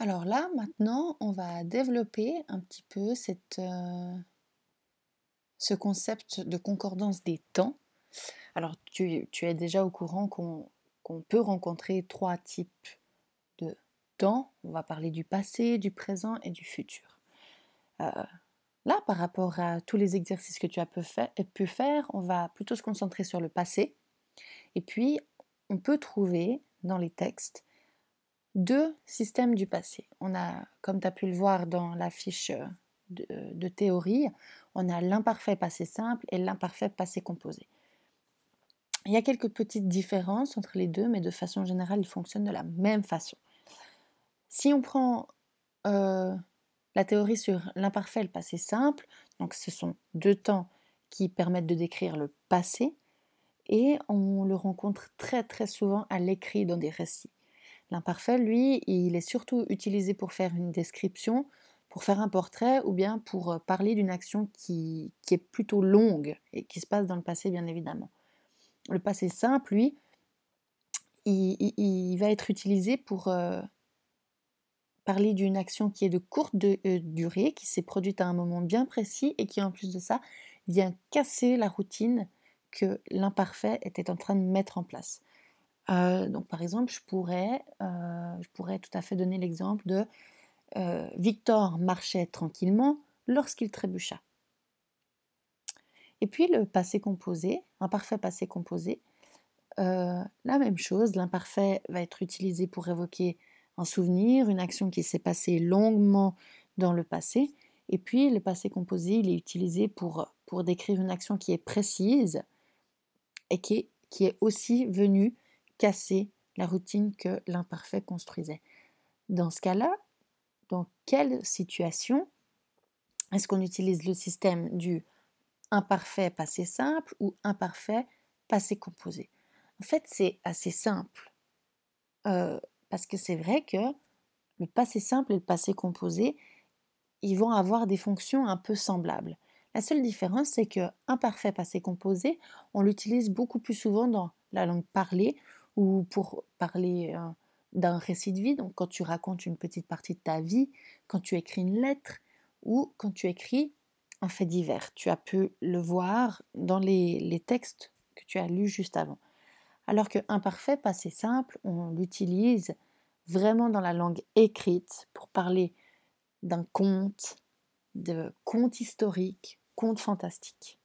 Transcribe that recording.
Alors là, maintenant, on va développer un petit peu euh, ce concept de concordance des temps. Alors, tu, es déjà au courant qu'on peut rencontrer trois types de temps. On va parler du passé, du présent et du futur. Euh, là, par rapport à tous les exercices que tu as pu faire, on va plutôt se concentrer sur le passé. Et puis, on peut trouver dans les textes deux systèmes du passé. On a, comme tu as pu le voir dans la fiche de, théorie, on a l'imparfait passé simple et l'imparfait passé composé. Il y a quelques petites différences entre les deux, mais de façon générale, ils fonctionnent de la même façon. Si on prend euh, la théorie sur l'imparfait et le passé simple, donc ce sont deux temps qui permettent de décrire le passé, et on le rencontre très très souvent à l'écrit dans des récits. L'imparfait, lui, il est surtout utilisé pour faire une description, pour faire un portrait ou bien pour euh, parler d'une action qui, est plutôt longue et qui se passe dans le passé, bien évidemment. Le passé simple, lui, il, va être utilisé pour euh, parler d'une action qui est de courte euh, durée, qui s'est produite à un moment bien précis et qui, en plus de ça, vient casser la routine que l'imparfait était en train de mettre en place. Euh, donc par exemple, je pourrais, euh, je pourrais tout à fait donner l'exemple de euh, Victor marchait tranquillement lorsqu'il trébucha. Et puis le passé composé, un parfait passé composé, la même chose, l'imparfait va être utilisé pour évoquer un souvenir, une action qui s'est passée longuement dans le passé, et puis le passé composé, il est utilisé pour, pour décrire une action qui est précise et qui qui est aussi venue casser la routine que l'imparfait construisait. Dans ce cas-là, dans quelle situation est-ce qu'on utilise le système du imparfait passé simple ou imparfait passé composé? En fait, c'est assez simple. Euh, parce que c'est vrai que le passé simple et le passé composé, ils vont avoir des fonctions un peu semblables. La seule différence, c'est que imparfait passé composé, on l'utilise beaucoup plus souvent dans la langue parlée ou pour parler d'un récit de vie, donc quand tu racontes une petite partie de ta vie, quand tu écris une lettre ou quand tu écris un fait divers. Tu as pu le voir dans les, textes que tu as lus juste avant. Alors que imparfait, passé simple, on l'utilise vraiment dans la langue écrite pour parler d'un conte, de conte historique, conte fantastique.